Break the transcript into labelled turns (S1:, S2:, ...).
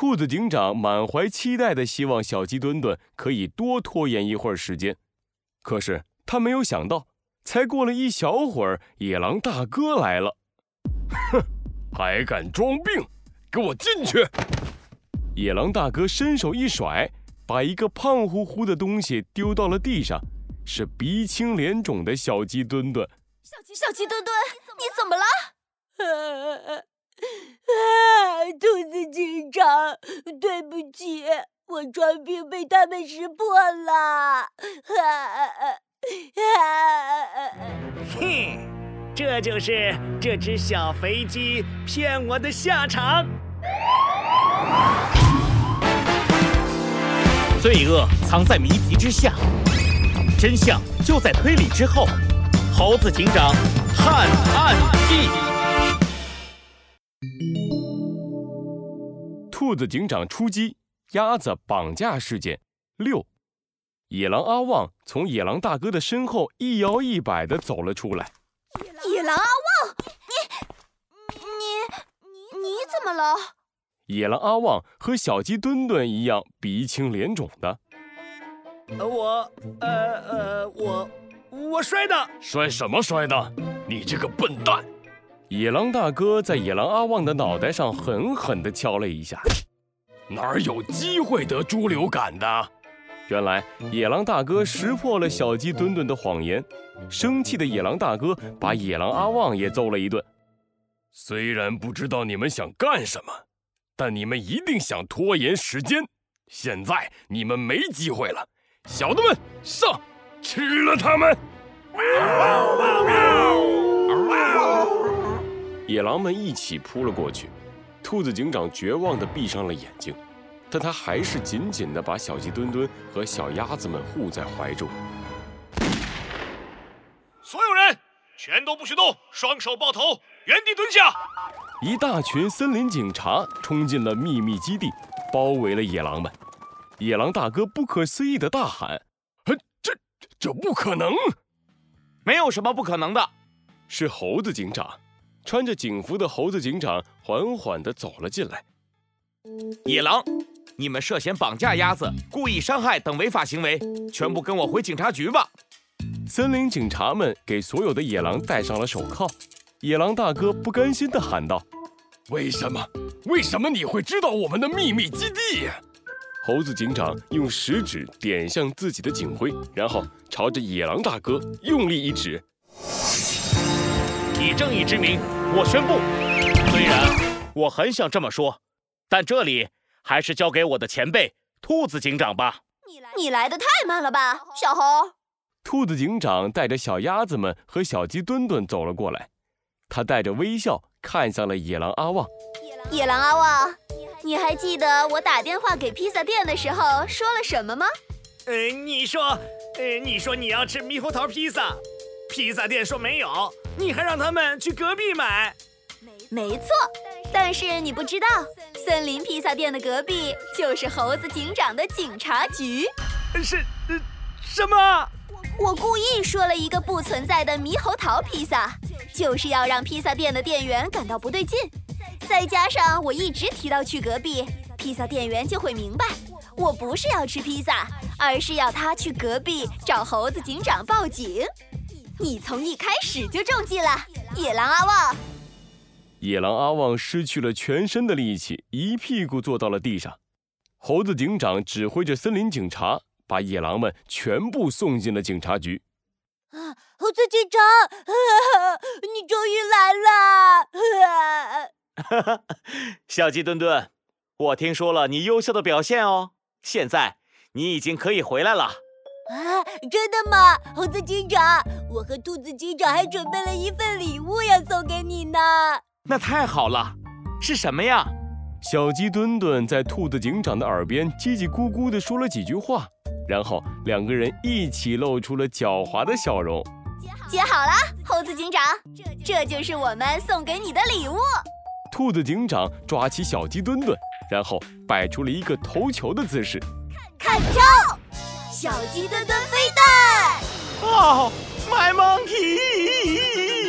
S1: 兔子警长满怀期待的希望小鸡墩墩可以多拖延一会儿时间，可是他没有想到，才过了一小会儿，野狼大哥来了。
S2: 哼，还敢装病，给我进去！
S1: 野狼大哥伸手一甩，把一个胖乎乎的东西丢到了地上，是鼻青脸肿的小鸡墩墩。
S3: 小鸡小鸡墩墩，你怎么了？
S4: 啊！兔子警长，对不起，我装病被他们识破了。
S5: 哼，这就是这只小肥鸡骗我的下场。
S6: 罪恶藏在谜题之下，真相就在推理之后。猴子警长探案记。
S1: 兔子警长出击，鸭子绑架事件六，野狼阿旺从野狼大哥的身后一摇一摆地走了出来。
S3: 野狼阿旺，你你你怎么了？
S1: 野狼阿旺和小鸡墩墩一样鼻青脸肿的。
S5: 我呃呃我我摔的，
S2: 摔什么摔的？你这个笨蛋！
S1: 野狼大哥在野狼阿旺的脑袋上狠狠地敲了一下，
S2: 哪儿有机会得猪流感的？
S1: 原来野狼大哥识破了小鸡墩墩的谎言，生气的野狼大哥把野狼阿旺也揍了一顿。
S2: 虽然不知道你们想干什么，但你们一定想拖延时间。现在你们没机会了，小的们上，吃了他们！
S1: 野狼们一起扑了过去，兔子警长绝望地闭上了眼睛，但他还是紧紧地把小鸡墩墩和小鸭子们护在怀中。
S7: 所有人，全都不许动，双手抱头，原地蹲下！
S1: 一大群森林警察冲进了秘密基地，包围了野狼们。野狼大哥不可思议地大喊：“
S2: 这这不可能！
S6: 没有什么不可能的。”
S1: 是猴子警长。穿着警服的猴子警长缓缓地走了进来。
S6: 野狼，你们涉嫌绑架鸭子、故意伤害等违法行为，全部跟我回警察局吧！
S1: 森林警察们给所有的野狼戴上了手铐。野狼大哥不甘心地喊道：“
S2: 为什么？为什么你会知道我们的秘密基地？”
S1: 猴子警长用食指点向自己的警徽，然后朝着野狼大哥用力一指。
S6: 以正义之名，我宣布，虽然我很想这么说，但这里还是交给我的前辈兔子警长吧。
S3: 你来的太慢了吧，小猴。
S1: 兔子警长带着小鸭子们和小鸡墩墩走了过来，他带着微笑看向了野狼阿旺。
S3: 野狼阿旺，你还记得我打电话给披萨店的时候说了什么吗？
S5: 呃，你说，呃，你说你要吃猕猴桃披萨，披萨店说没有。你还让他们去隔壁买，
S3: 没错。但是你不知道，森林披萨店的隔壁就是猴子警长的警察局。
S5: 是，什么？
S3: 我故意说了一个不存在的猕猴桃披萨，就是要让披萨店的店员感到不对劲。再加上我一直提到去隔壁，披萨店员就会明白，我不是要吃披萨，而是要他去隔壁找猴子警长报警。你从一开始就中计了，野狼阿旺。
S1: 野狼阿旺失去了全身的力气，一屁股坐到了地上。猴子警长指挥着森林警察，把野狼们全部送进了警察局。
S4: 啊，猴子警长，你终于来了！
S6: 哈哈，小鸡墩墩，我听说了你优秀的表现哦，现在你已经可以回来了。
S4: 啊，真的吗，猴子警长？我和兔子警长还准备了一份礼物要送给你呢。
S6: 那太好了，是什么呀？
S1: 小鸡墩墩在兔子警长的耳边叽叽咕咕地说了几句话，然后两个人一起露出了狡猾的笑容。
S3: 接好了，猴子警长，这就是我们送给你的礼物。
S1: 兔子警长抓起小鸡墩墩，然后摆出了一个投球的姿势。
S3: 看招！小鸡墩墩飞弹！
S6: 哦，My monkey！